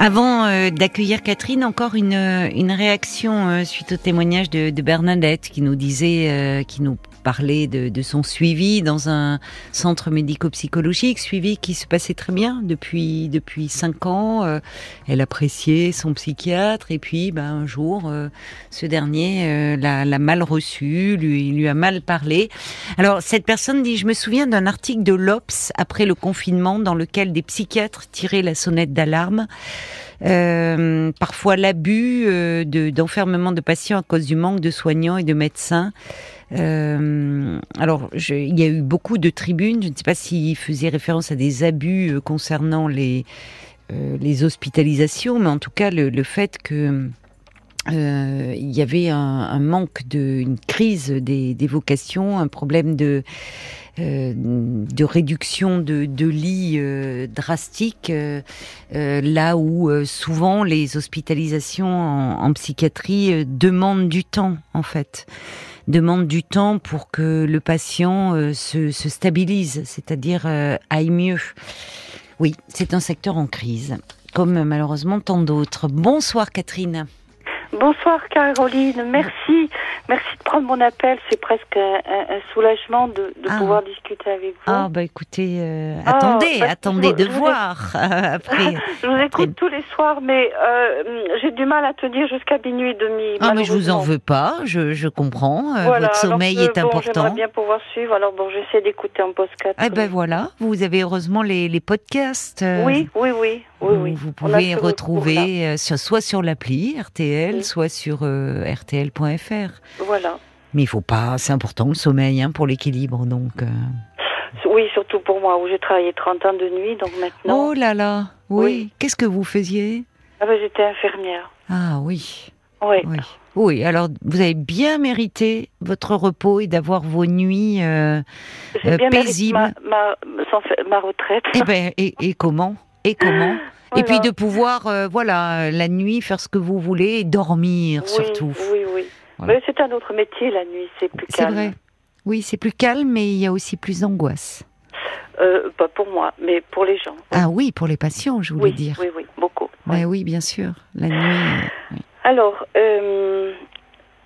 Avant euh, d'accueillir Catherine, encore une, une réaction euh, suite au témoignage de, de Bernadette qui nous disait, euh, qui nous parlait de, de, son suivi dans un centre médico-psychologique, suivi qui se passait très bien depuis depuis cinq ans. elle appréciait son psychiatre et puis ben, un jour, ce dernier l'a, l'a mal reçu, lui, lui a mal parlé. Alors cette personne dit, je me souviens d'un article de l'Obs après le confinement dans lequel des psychiatres tiraient la sonnette d'alarme. Euh, parfois l'abus euh, d'enfermement de, patients à cause du manque de soignants et de médecins. Euh, alors, il y a eu beaucoup de tribunes. Je ne sais pas s'ils faisaient référence à des abus euh, concernant les euh, les hospitalisations, mais en tout cas le, fait que il y avait un, manque de, une crise des, vocations, un problème de réduction de, lits euh, drastique, là où souvent les hospitalisations en psychiatrie demandent du temps en fait demandent du temps pour que le patient se, se, stabilise, c'est-à-dire aille mieux. Oui, c'est un secteur en crise, comme malheureusement tant d'autres. Bonsoir Catherine. Bonsoir Caroline, merci. Merci de prendre mon appel. C'est presque un, un, soulagement de, de ah. pouvoir discuter avec vous. Ah bah écoutez, euh, ah, attendez, bah, attendez de voir après. je vous écoute tous les soirs, mais euh, j'ai du mal à tenir jusqu'à minuit et demi. Ah mais je vous en veux pas, je, je comprends. Euh, voilà, Votre sommeil alors, est bon, important. J'aimerais bien pouvoir suivre. Alors bon, j'essaie d'écouter en podcast. Ah ben voilà, vous avez heureusement les, les podcasts. Oui, oui, oui. Oui, oui. Vous pouvez retrouver sur, soit sur l'appli RTL, soit sur euh, rtl.fr. Voilà. Mais il faut pas, c'est important le sommeil hein, pour l'équilibre, donc. Euh... Oui, surtout pour moi, où j'ai travaillé 30 ans de nuit, donc maintenant. Oh là là, oui. oui. Qu'est-ce que vous faisiez? Ah ben, J'étais infirmière. Ah oui. Oui. oui. Oui, alors vous avez bien mérité votre repos et d'avoir vos nuits euh, euh, bien paisibles. Ma, ma, ma, retraite. Et, ben, et, et comment? Et comment? Voilà. Et puis de pouvoir, euh, voilà, la nuit, faire ce que vous voulez et dormir oui, surtout. Oui, oui. Voilà. Mais c'est un autre métier, la nuit, c'est plus calme. C'est vrai. Oui, c'est plus calme, mais il y a aussi plus d'angoisse. Euh, pas pour moi, mais pour les gens. Ah oui, pour les patients, je voulais oui, dire. Oui, oui, beaucoup. Oui, oui bien sûr. La nuit. Oui. Alors, euh,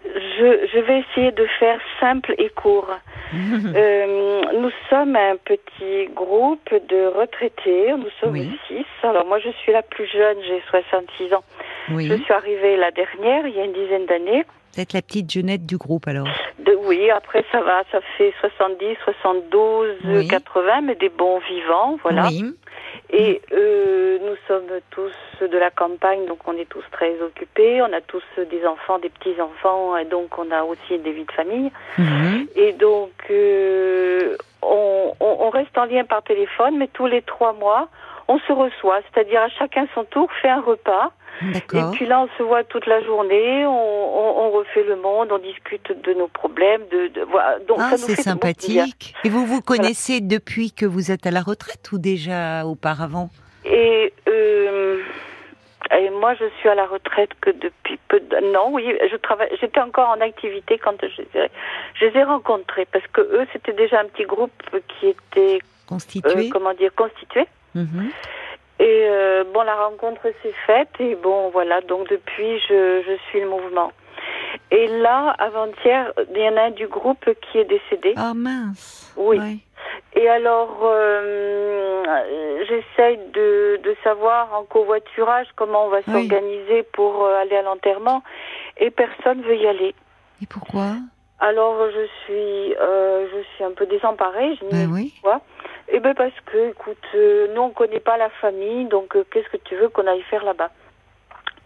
je, je, vais essayer de faire simple et court. euh, nous sommes un petit groupe de retraités, nous sommes oui. six. Alors moi je suis la plus jeune, j'ai 66 ans. Oui. Je suis arrivée la dernière, il y a une dizaine d'années. Vous êtes la petite jeunette du groupe alors de, Oui, après ça va, ça fait 70, 72, oui. 80, mais des bons vivants, voilà. Oui. Et euh, nous sommes tous de la campagne, donc on est tous très occupés. On a tous des enfants, des petits-enfants, et donc on a aussi des vies de famille. Mmh. Et donc, euh, on, on, on, reste en lien par téléphone, mais tous les trois mois, on se reçoit. C'est-à-dire à chacun son tour, fait un repas. Et puis là, on se voit toute la journée, on, on, on, refait le monde, on discute de nos problèmes. De, de voilà. Donc ah, ça c'est sympathique. Et vous vous connaissez voilà. depuis que vous êtes à la retraite ou déjà auparavant? Et, euh, et moi, je suis à la retraite que depuis peu. De... Non, oui, je travaille. J'étais encore en activité quand je les ai, je les ai rencontrés parce que eux, c'était déjà un petit groupe qui était constitué. Euh, comment dire, constitué. -hmm. Et euh, bon, la rencontre s'est faite et bon, voilà. Donc depuis, je, je suis le mouvement. Et là, avant-hier, il y en a un du groupe qui est décédé. Ah oh, mince. Oui. Ouais. Et alors, euh, j'essaye de, de savoir en covoiturage comment on va oui. s'organiser pour euh, aller à l'enterrement. Et personne veut y aller. Et pourquoi? Alors je suis, euh, je suis un peu désemparée. Je ben oui. Quoi Eh ben parce que, écoute, euh, nous on connaît pas la famille, donc euh, qu'est-ce que tu veux qu'on aille faire là-bas?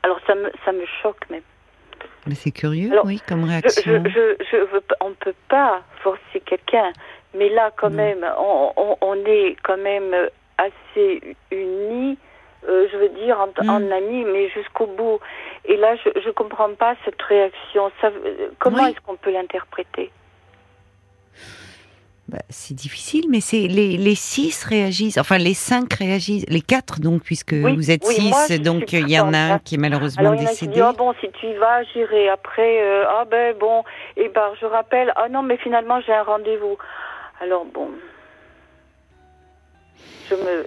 Alors ça me, ça me choque même. Mais c'est curieux, Alors, oui, comme réaction. Je, je, je, veux, on peut pas forcer quelqu'un, mais là quand non. même, on, on, on, est quand même assez unis. Euh, je veux dire en, Hmm. mm. en ami, mais jusqu'au bout. Et là, je je comprends pas cette réaction. Ça, comment oui. est-ce qu'on peut l'interpréter? Bah, c'est difficile, mais c'est les, les six réagissent, enfin les cinq réagissent, les quatre donc puisque oui, vous êtes oui, six, moi, donc il y en a un qui est malheureusement Alors, décédé. Il y en a qui dit, oh, bon, si tu y vas, j'irai. Après, euh, ah ben bon, et ben je rappelle, ah non, mais finalement j'ai un rendez-vous. Alors bon, je me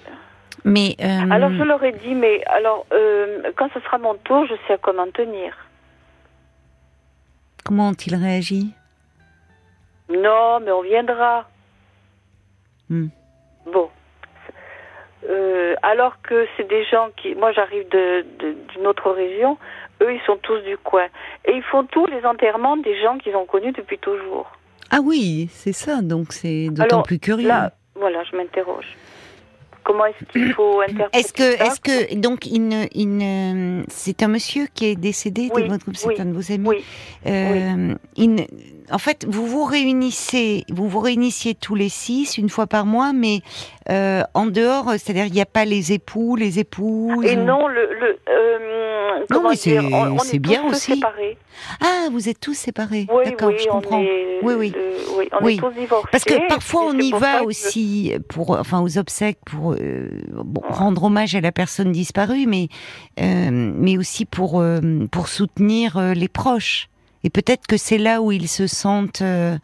Mais alors je leur ai dit, mais alors quand ce sera mon tour, je sais comment tenir. Comment ont-ils réagi? Non, mais on viendra. Hmm. Bon. Euh, alors que c'est des gens qui, moi j'arrive d'une autre région, eux ils sont tous du coin. Et ils font tous les enterrements des gens qu'ils ont connus depuis toujours. Ah oui, c'est ça, donc c'est d'autant plus curieux. Là, voilà, je m'interroge. Comment est-ce qu'il faut interpréter Est-ce que, est-ce que, donc, c'est un monsieur qui est décédé de votre groupe, c'est un de vos amis. Oui. Euh, en fait, vous vous réunissez, vous vous réunissiez tous les six une fois par mois, mais euh, en dehors, c'est-à-dire il n'y a pas les époux, les épouses. Et non, le, le euh, non, mais c'est bien aussi. Séparés. Ah, vous êtes tous séparés. Oui, D'accord, je comprends. oui, oui. oui, on est tous divorcés. Parce que parfois on y va aussi pour, enfin, aux obsèques pour euh, bon, rendre hommage à la personne disparue, mais euh, mais aussi pour pour soutenir les proches. Et peut-être que c'est là où ils se sentent euh,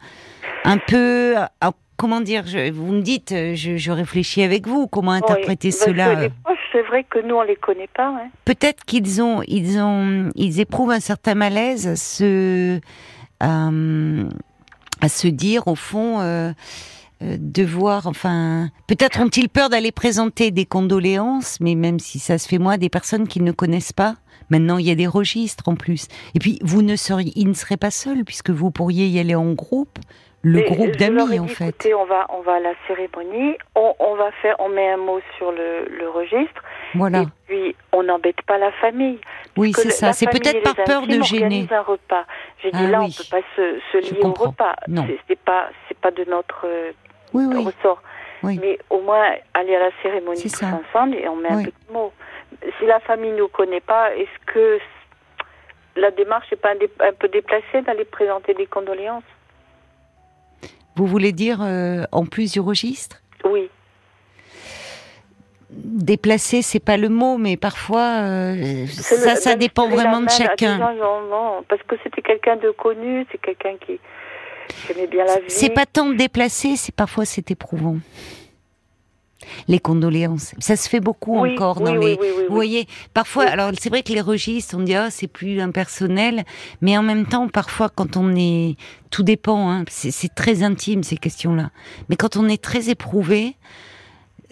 un peu. Ah, comment dire je, Vous me dites, euh, je, je, réfléchis avec vous. Comment interpréter cela C'est vrai que nous on les connaît pas. Hein. Peut-être qu'ils ont, ils ont, ils éprouvent un certain malaise à se, à, à se dire au fond. Euh, devoir, enfin, peut-être ont-ils peur d'aller présenter des condoléances, mais même si ça se fait moi, des personnes qu'ils ne connaissent pas, Maintenant, il y a des registres en plus. Et puis, vous ne seriez, il ne serait pas seul puisque vous pourriez y aller en groupe, le groupe d'amis en fait. Écoutez, on va, on va à la cérémonie, on, va faire, on met un mot sur le, le registre. Voilà. Et puis, on n'embête pas la famille. Oui, c'est ça. C'est peut-être par peur de gêner. un repas. J'ai dit ah là, on on peut pas se, se lier au repas. Non. C'est pas, c'est pas de notre euh, oui, ressort. Mais au moins aller à la cérémonie tous ensemble et on met un petit mot si la famille ne nous connaît pas, est-ce que la démarche n'est pas un, peu déplacée d'aller présenter des condoléances? Vous voulez dire euh, en plus du registre? Oui. Déplacer, c'est pas le mot, mais parfois euh, ça, ça dépend vraiment de chacun. non, parce que c'était quelqu'un de connu, c'est quelqu'un qui, qui aimait bien la vie. C'est pas tant de déplacer, c'est parfois c'est éprouvant les condoléances. Ça se fait beaucoup encore dans les. vous voyez, parfois, alors c'est vrai que les registres, on dit ah c'est plus impersonnel, mais en même temps, parfois quand on est, tout dépend. Hein, c'est très intime ces questions-là. Mais quand on est très éprouvé,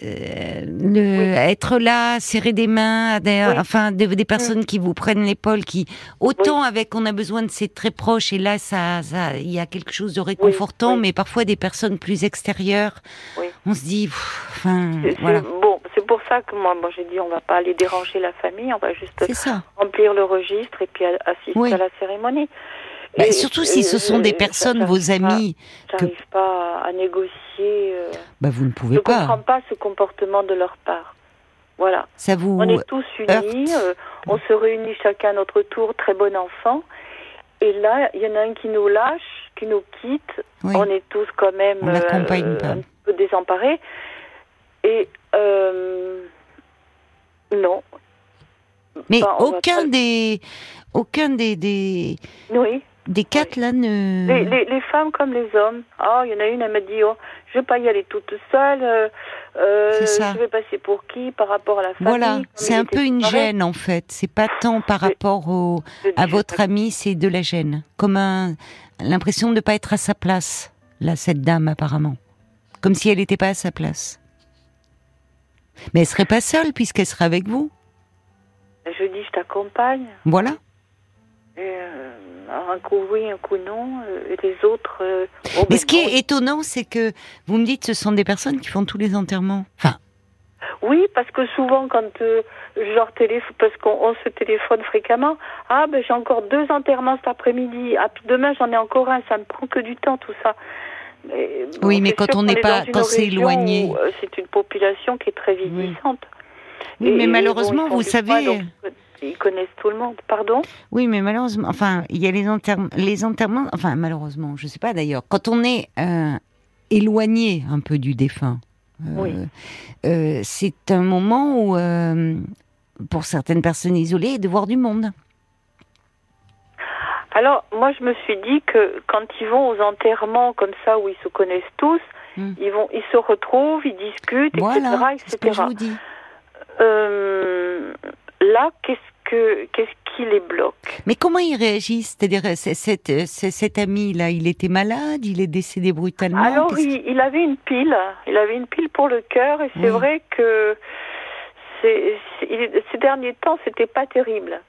euh, le, être là, serrer des mains, des, enfin des, des, personnes qui vous prennent l'épaule, qui autant avec on a besoin de ces très proches et là ça, ça, il y a quelque chose de réconfortant, mais parfois des personnes plus extérieures, on se dit, enfin voilà. Bon, c'est pour ça que moi, moi j'ai dit on va pas aller déranger la famille, on va juste remplir le registre et puis assister à la cérémonie. Bah, surtout si ce sont des personnes, vos amis. J'arrive que... pas à négocier. Euh, bah, vous ne pouvez pas. Je ne comprends pas ce comportement de leur part. Voilà. Ça vous on est tous unis, euh, on se réunit chacun à notre tour, très bon enfant. Et là, il y en a un qui nous lâche, qui nous quitte. On est tous quand même euh, un peu désemparés. Et non. Mais aucun des, aucun des, des, oui des quatre là ne. Les, les, femmes comme les hommes. Ah, il y en a une, elle m'a dit oh, je vais pas y aller toute seule. Euh, euh je vais passer pour qui par rapport à la famille. Voilà, c'est un peu une gêne en fait. C'est pas tant par rapport au, à votre ami, c'est de la gêne. Comme un, l'impression de ne pas être à sa place, là, cette dame apparemment. Comme si elle n'était pas à sa place. Mais elle serait pas seule puisqu'elle serait avec vous. Je dis je t'accompagne. Voilà. Euh, un coup oui, un coup non, euh, et les autres. Euh, Mais ben ce qui est étonnant, c'est que vous me dites, ce sont des personnes qui font tous les enterrements. Enfin. Oui, parce que souvent, quand genre téléphone, parce qu'on se téléphone fréquemment, ah ben j'ai encore deux enterrements cet après-midi, ah, demain j'en ai encore un, ça ne prend que du temps tout ça. oui, mais quand on n'est pas, quand c'est éloigné, c'est une population qui est très vieillissante. Oui. mais malheureusement, vous savez ils connaissent tout le monde. Pardon? Oui, mais malheureusement, enfin, il y a les, enterrements, les enterrements, enfin, malheureusement, je ne sais pas d'ailleurs, quand on est euh, éloigné un peu du défunt, euh, euh, c'est un moment où, pour certaines personnes isolées, de voir du monde. Alors, moi, je me suis dit que quand ils vont aux enterrements comme ça, où ils se connaissent tous, hmm. ils, vont, ils se retrouvent, ils discutent, voilà, etc. etc. Ce que je vous dis. Là, qu'est-ce que qu'est-ce qui les bloque Mais comment ils réagissent? C'est-à-dire, cet, cet ami-là, il était malade, il est décédé brutalement? Alors, il, avait une pile, il avait une pile pour le cœur, et c'est vrai que ces derniers temps, c'était pas terrible.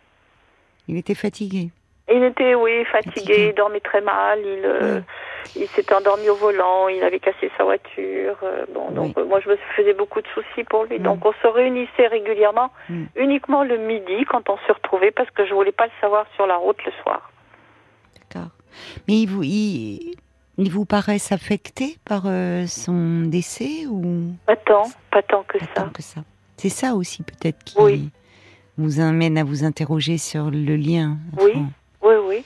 Il était fatigué. Il était, oui, fatigué, il dormait très mal, il, euh, il s'était endormi au volant, il avait cassé sa voiture. Euh, bon, donc euh, moi je me faisais beaucoup de soucis pour lui. Donc on se réunissait régulièrement, mm. uniquement le midi quand on se retrouvait, parce que je voulais pas le savoir sur la route le soir. D'accord. Mais il vous, il, il vous paraît affecté par son décès ou? Pas tant, pas tant que pas ça. Tant que ça. C'est ça aussi peut-être qui vous amène à vous interroger sur le lien. Oui, oui, oui.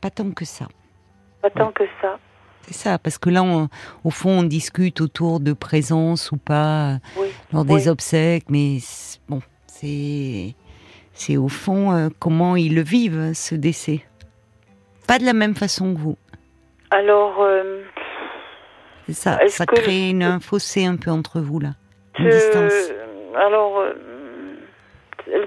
Pas tant que ça. Pas tant que ça. C'est ça, parce que là, au fond, on discute autour de présence ou pas lors des obsèques, mais bon, c'est c'est au fond euh, comment ils le vivent ce décès. Pas de la même façon que vous. Alors. Euh, c'est ça, ça crée une, un fossé un peu entre vous là. Alors, euh,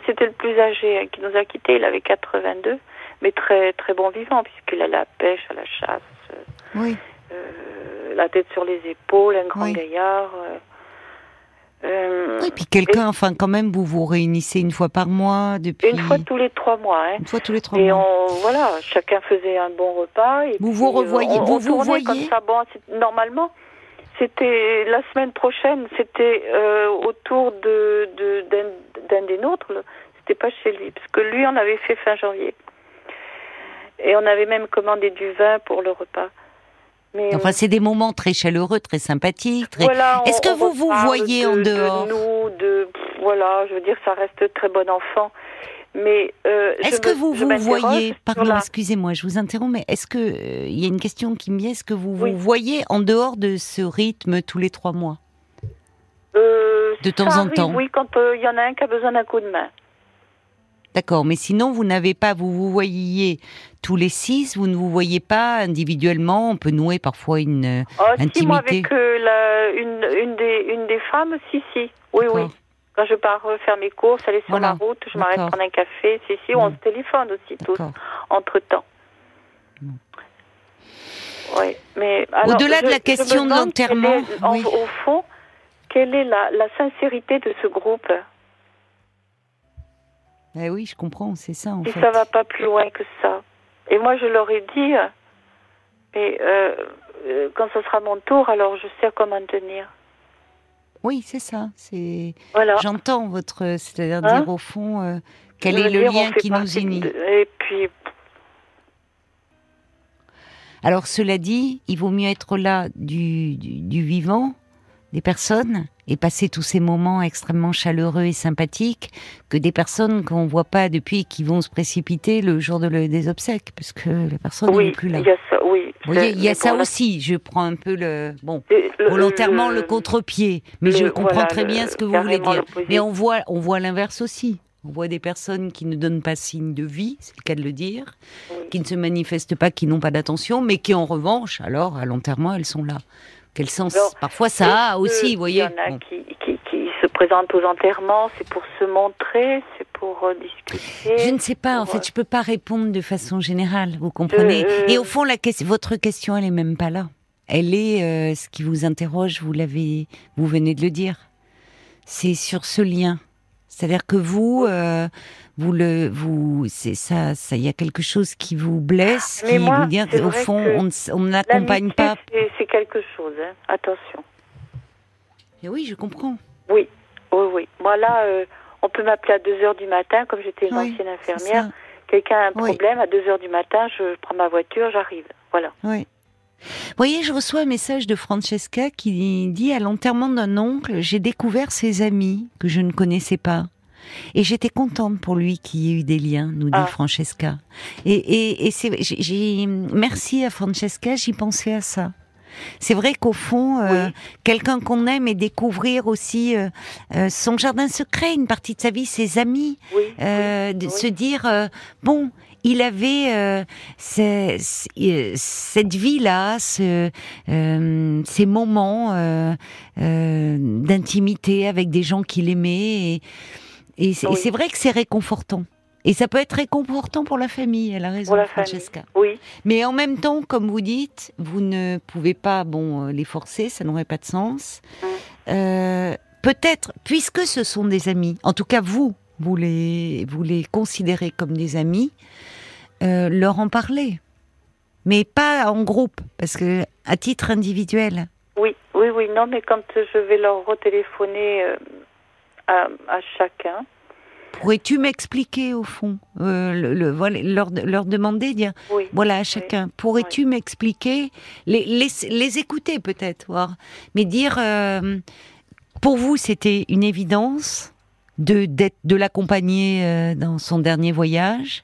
c'était le plus âgé hein, qui nous a quittés, il avait 82, mais très très bon vivant, puisqu'il a la pêche, à la chasse. Euh, oui. Euh, la tête sur les épaules, un grand gaillard. oui, puis quelqu'un, enfin quand même, vous vous réunissez une fois par mois depuis. Une fois tous les trois mois. Hein. Une fois tous les trois et mois. Et voilà, chacun faisait un bon repas. Et vous vous revoyez, vous vous voyez. Comme ça, bon, normalement, c'était la semaine prochaine, c'était euh, autour de d'un des nôtres. C'était pas chez lui, parce que lui, on avait fait fin janvier. Et on avait même commandé du vin pour le repas. Mais enfin, c'est des moments très chaleureux, très sympathiques. Très... Est-ce que vous vous voyez en dehors de nous, de voilà, je veux dire, ça reste très bon enfant. Mais euh, est-ce que vous vous voyez, pardon, excusez-moi, je vous interromps, mais est-ce que euh, il y a une question qui me vient, est-ce que vous vous voyez en dehors de ce rythme tous les trois mois euh, De temps en temps Oui, quand il y en a un qui a besoin d'un coup de main. D'accord, mais sinon vous n'avez pas, vous vous voyez tous les six, vous ne vous voyez pas individuellement, on peut nouer parfois une oh, intimité. Si, moi avec la, une, une, des, une des femmes, si, si, oui, oui. Quand je pars faire mes courses, aller sur la route, je m'arrête prendre un café. C'est ici, on se téléphone aussi tous, entre temps. Oui, mais au-delà de la question de l'enterrement, au fond, quelle est la, la sincérité de ce groupe? Eh oui, je comprends, c'est ça en Et ça va pas plus loin que ça. Et moi, je leur ai dit, mais euh, euh, quand ce sera mon tour, alors je sais comment tenir. Oui, c'est ça. C'est. J'entends votre, c'est-à-dire hein dire au fond euh, quel est le lien qui nous unit. Et puis. Alors cela dit, il vaut mieux être là du, du, vivant, des personnes, et passer tous ces moments extrêmement chaleureux et sympathiques que des personnes qu'on voit pas depuis qui vont se précipiter le jour de des obsèques parce que la personne n'est plus là. Il y a ça, oui. Vous voyez, il y a ça aussi. Je prends un peu le bon volontairement le, contre-pied, mais je comprends très bien ce que vous voulez dire. Mais on voit on voit l'inverse aussi. On voit des personnes qui ne donnent pas signe de vie, c'est le cas de le dire, qui ne se manifestent pas, qui n'ont pas d'attention, mais qui en revanche, alors à l'enterrement, elles sont là. Quel sens Parfois ça a aussi, vous voyez. Il y en a qui, qui, qui, se présentent aux enterrements, c'est pour se montrer, c'est pour euh, discuter. Je ne sais pas, en fait, euh, je peux pas répondre de façon générale, vous comprenez. Euh, Et au fond, la votre question, elle est même pas là. Elle est ce qui vous interroge, vous l'avez, vous venez de le dire. C'est sur ce lien. C'est-à-dire que vous, vous le, vous, c'est ça, ça, il y a quelque chose qui vous blesse, qui vous dit au fond, on n'accompagne pas. C'est quelque chose, hein. attention. Et oui, je comprends. Oui, oui, oui. Moi là, euh, on peut m'appeler à 2 heures du matin, comme j'étais une ancienne infirmière. Quelqu'un a un problème, à 2 heures du matin, je prends ma voiture, j'arrive. Voilà. Oui. Vous voyez, je reçois un message de Francesca qui dit à l'enterrement d'un oncle, j'ai découvert ses amis que je ne connaissais pas. Et j'étais contente pour lui qu'il y ait eu des liens, nous dit ah. Francesca. Et, et, et c'est, j'ai, merci à Francesca, j'y pensais à ça. C'est vrai qu'au fond, euh, quelqu'un qu'on aime et découvrir aussi euh, euh, son jardin secret, une partie de sa vie, ses amis, de se dire bon, il avait euh, cette vie-là, ce, ces moments d'intimité avec des gens qu'il aimait. Et, c'est vrai que c'est réconfortant. Et ça peut être réconfortant pour la famille, elle a raison, Francesca. Oui. Mais en même temps, comme vous dites, vous ne pouvez pas bon les forcer, ça n'aurait pas de sens. Hum. Peut-être, puisque ce sont des amis, en tout cas vous, vous les, vous les considérez comme des amis, euh, leur en parler. Mais pas en groupe, parce que à titre individuel. Oui, oui, oui, non, mais quand je vais leur retéléphoner euh, à, chacun. Pourrais-tu m'expliquer au fond, euh, le, leur, leur, demander, dire, voilà à chacun, pourrais-tu m'expliquer, les, les, les, écouter peut-être, voir, mais dire, pour vous c'était une évidence de, de l'accompagner euh, dans son dernier voyage.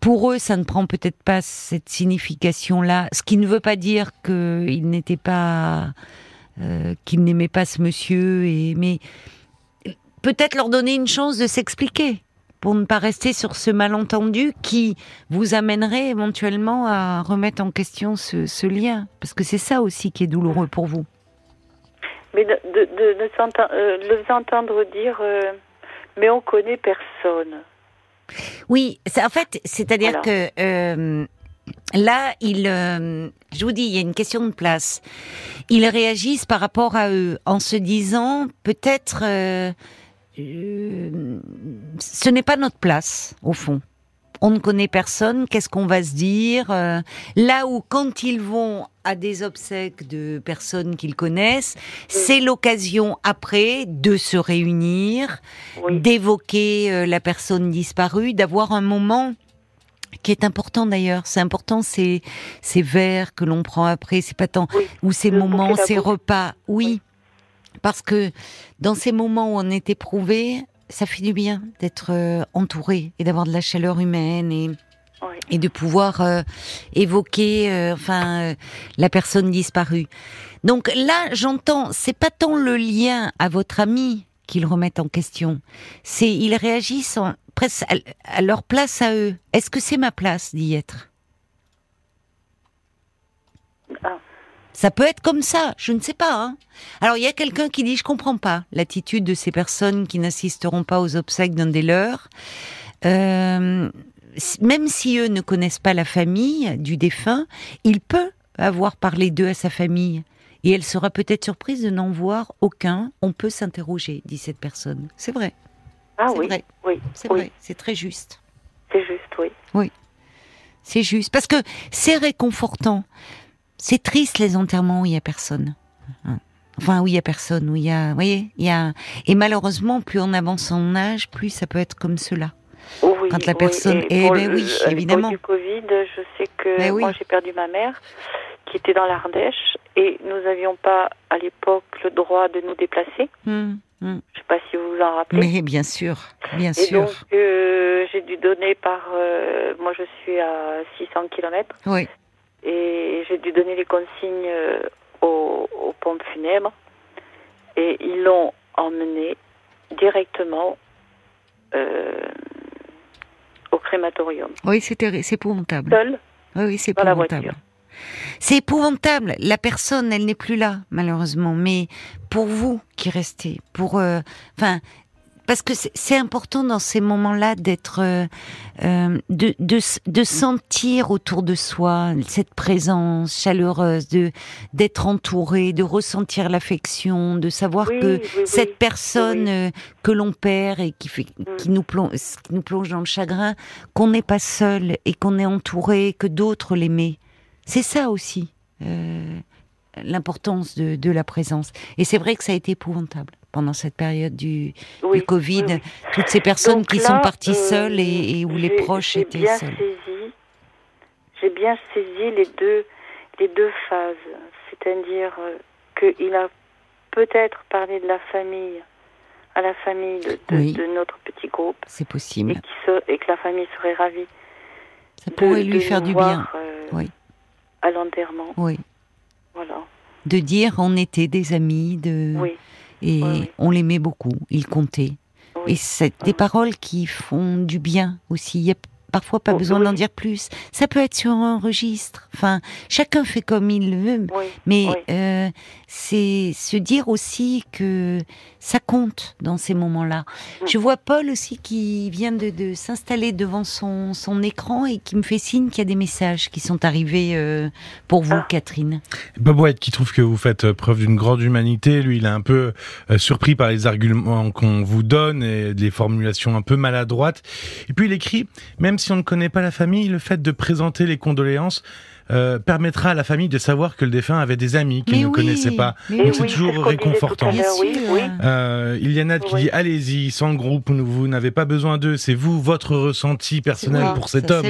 Pour eux, ça ne prend peut-être pas cette signification-là, ce qui ne veut pas dire qu'il n'était pas, euh, qu'il n'aimait pas ce monsieur, et, mais peut-être leur donner une chance de s'expliquer pour ne pas rester sur ce malentendu qui vous amènerait éventuellement à remettre en question ce, lien, parce que c'est ça aussi qui est douloureux pour vous. Mais de, de, de, euh, les entendre dire mais on connaît personne. Oui, en fait, c'est-à-dire que euh, là, il, euh, je vous dis, il y a une question de place. Ils réagissent par rapport à eux en se disant peut-être euh, ce n'est pas notre place au fond on ne connaît personne, qu'est-ce qu'on va se dire euh, Là où quand ils vont à des obsèques de personnes qu'ils connaissent, c'est l'occasion après de se réunir, d'évoquer euh, la personne disparue, d'avoir un moment qui est important d'ailleurs. C'est important ces ces verres que l'on prend après, c'est pas tant ou ces moments, ces repas. Oui. Parce que dans ces moments où on est éprouvé, ça fait du bien d'être euh, entouré et d'avoir de la chaleur humaine et et de pouvoir euh, évoquer euh, enfin la personne disparue. Donc là, j'entends, c'est pas tant le lien à votre ami qu'ils remettent en question, c'est ils réagissent presque à, leur place à eux. Est-ce que c'est ma place d'y être? Ah. Ça peut être comme ça, je ne sais pas. Hein. Alors il y a quelqu'un qui dit je comprends pas l'attitude de ces personnes qui n'assisteront pas aux obsèques d'un des leurs. Euh, même si eux ne connaissent pas la famille du défunt, il peut avoir parlé d'eux à sa famille. Et elle sera peut-être surprise de n'en voir aucun. On peut s'interroger, dit cette personne. C'est vrai. Ah oui, oui. C'est vrai, c'est très juste. C'est juste, oui. Oui. C'est juste. Parce que c'est réconfortant. C'est triste les enterrements où il y a personne. Enfin, où il y a personne, où il y a, vous voyez, il y a, et malheureusement, plus on avance en âge, plus ça peut être comme cela. Oui, Quand la personne, oui. eh ben oui, évidemment. du Covid, je sais que ben moi j'ai perdu ma mère, qui était dans l'Ardèche, et nous n'avions pas à l'époque le droit de nous déplacer. Hum, hum. Je ne sais pas si vous vous en rappelez. Mais bien sûr, bien et sûr. donc euh, j'ai dû donner par, euh, moi je suis à 600 km. Oui et j'ai dû donner les consignes euh, aux, pompes funèbres et ils l'ont emmené directement euh, au crématorium. Oui, c'est épouvantable. Seul Oui, oui c'est épouvantable. C'est épouvantable. La personne, elle n'est plus là, malheureusement. Mais pour vous qui restez, pour, euh, enfin, parce que c'est important dans ces moments-là d'être, euh, euh, de, de, de, sentir autour de soi cette présence chaleureuse, de d'être entouré, de ressentir l'affection, de savoir que cette personne euh, que l'on perd et qui fait, mm. qui nous plonge, qui nous plonge dans le chagrin, qu'on n'est pas seul et qu'on est entouré, que d'autres l'aimaient. C'est ça aussi. Euh, l'importance de, de la présence. Et c'est vrai que ça a été épouvantable pendant cette période du, du Covid, toutes ces personnes qui sont parties euh, seules et, où les proches étaient bien seuls. J'ai bien saisi les deux, les deux phases, c'est-à-dire euh, qu'il a peut-être parlé de la famille à la famille de, de, notre petit groupe. C'est possible. Et, et, que la famille serait ravie. Ça pourrait lui faire du bien. Euh, oui. À l'enterrement. Oui. Voilà. De dire on était des amis, de. Oui et on l'aimait beaucoup, il comptait. Et c'est des paroles qui font du bien aussi. parfois pas besoin d'en dire plus. Ça peut être sur un registre. Enfin, chacun fait comme il le veut. mais euh, c'est se dire aussi que ça compte dans ces moments-là. Je vois Paul aussi qui vient de, s'installer devant son, son, écran et qui me fait signe qu'il y a des messages qui sont arrivés euh, pour vous, ah. Catherine. Bob White qui trouve que vous faites euh, preuve d'une grande humanité. Lui, il est un peu euh, surpris par les arguments qu'on vous donne et les formulations un peu maladroites. Et puis il écrit, même si on ne connaît pas la famille, le fait de présenter les condoléances euh, permettra à la famille de savoir que le défunt avait des amis qu'il ne connaissait pas. Donc c'est toujours réconfortant. Euh, il y en a qui dit allez-y, sans groupe, vous n'avez pas besoin d'eux, c'est vous, votre ressenti personnel pour cet homme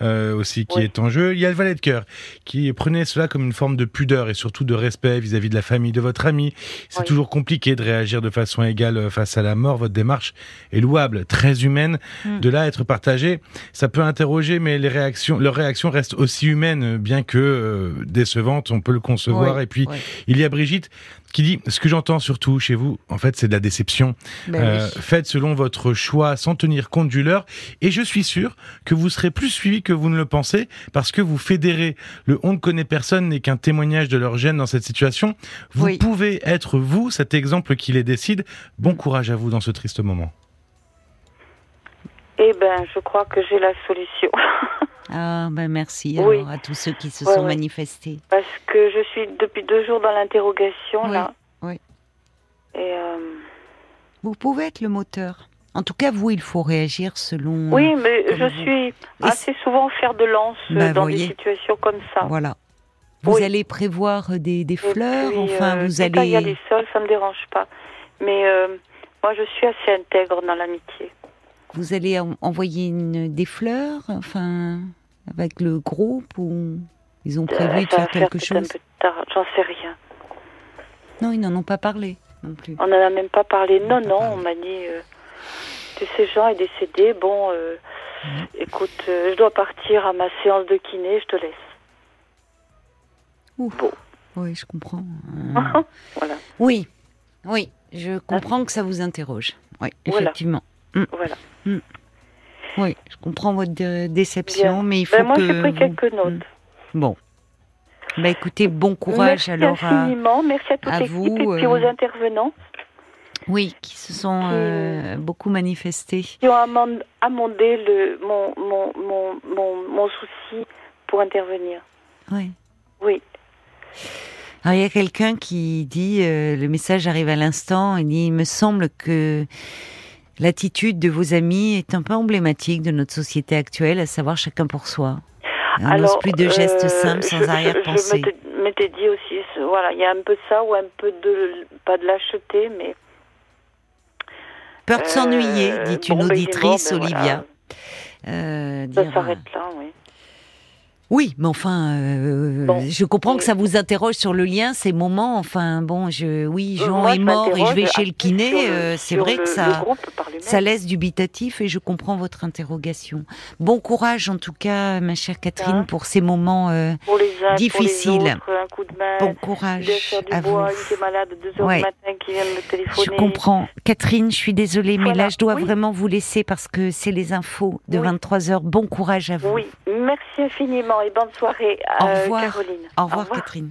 euh, aussi qui est en jeu. Il y a le valet de cœur qui prenait cela comme une forme de pudeur et surtout de respect vis-à-vis de la famille de votre ami. C'est toujours compliqué de réagir de façon égale face à la mort. Votre démarche est louable, très humaine. Hmm. De là être partagée, ça peut interroger, mais les réactions, leurs réactions restent aussi humaines bien que euh, décevante, on peut le concevoir. et puis, il y a Brigitte qui dit, ce que j'entends surtout chez vous, en fait, c'est de la déception. Ben euh, faites selon votre choix, sans tenir compte du leur. Et je suis sûr que vous serez plus suivi que vous ne le pensez, parce que vous fédérez. Le on ne connaît personne n'est qu'un témoignage de leur gêne dans cette situation. Vous pouvez être vous, cet exemple qui les décide. Bon courage à vous dans ce triste moment. Eh ben, je crois que j'ai la solution. Ah, ben merci alors, à tous ceux qui se sont manifestés. Parce que je suis depuis deux jours dans l'interrogation, là. Oui. Et euh, Vous pouvez être le moteur. En tout cas, vous, il faut réagir selon. Oui, mais je suis assez souvent faire de lance ben, dans des situations comme ça. Voilà. Vous allez prévoir des, des fleurs, enfin, euh, vous allez. Il y a des sols, ça me dérange pas. Mais euh, moi, je suis assez intègre dans l'amitié. Vous allez envoyer une, des fleurs, enfin, avec le groupe ou ils ont prévu de faire quelque chose J'en sais rien. Non, ils n'en ont pas parlé non plus. On n'en a même pas parlé. Non, non, on m'a dit euh, que ces gens est décédé. Bon, euh, écoute, euh, je dois partir à ma séance de kiné, je te laisse. Bon. Oui, je comprends. voilà. Oui, oui, je comprends que ça vous interroge. Oui, effectivement. Mm. Voilà. Mm. Oui, je comprends votre déception, mais il ben, faut moi, que... Moi, j'ai pris quelques notes. Mm. Bon. Bah écoutez, bon courage merci alors infiniment. merci à toute l'équipe vous, et puis aux euh, intervenants. Oui, qui se sont euh, beaucoup manifestés. Qui ont amendé le, mon, mon, mon, mon, mon souci pour intervenir. Oui. Oui. Alors, il y a quelqu'un qui dit, euh, le message arrive à l'instant, il dit, il me semble que L'attitude de vos amis est un peu emblématique de notre société actuelle, à savoir chacun pour soi. On n'ose plus de gestes euh, simples sans arrière-pensée. Je m'étais dit aussi, voilà, il y a un peu ça ou un peu de, pas de lâcheté, mais... Peur de s'ennuyer, euh, dit une auditrice, ben Olivia. Euh, ça s'arrête là, oui. Mais enfin, euh, je comprends que ça vous interroge sur le lien, ces moments. Enfin, bon, je, oui, euh, Jean est mort et je vais chez le kiné. Euh, c'est vrai que ça, ça laisse dubitatif et je comprends votre interrogation. Bon courage, en tout cas, ma chère Catherine, hein pour ces moments difficiles. bon courage à vous. Je comprends, Catherine. Je suis désolée, mais là, je dois vraiment vous laisser parce que c'est les infos de 23 h Bon courage à vous. Oui, merci infiniment bonne soirée, Au euh, revoir. Caroline. Au revoir. Catherine.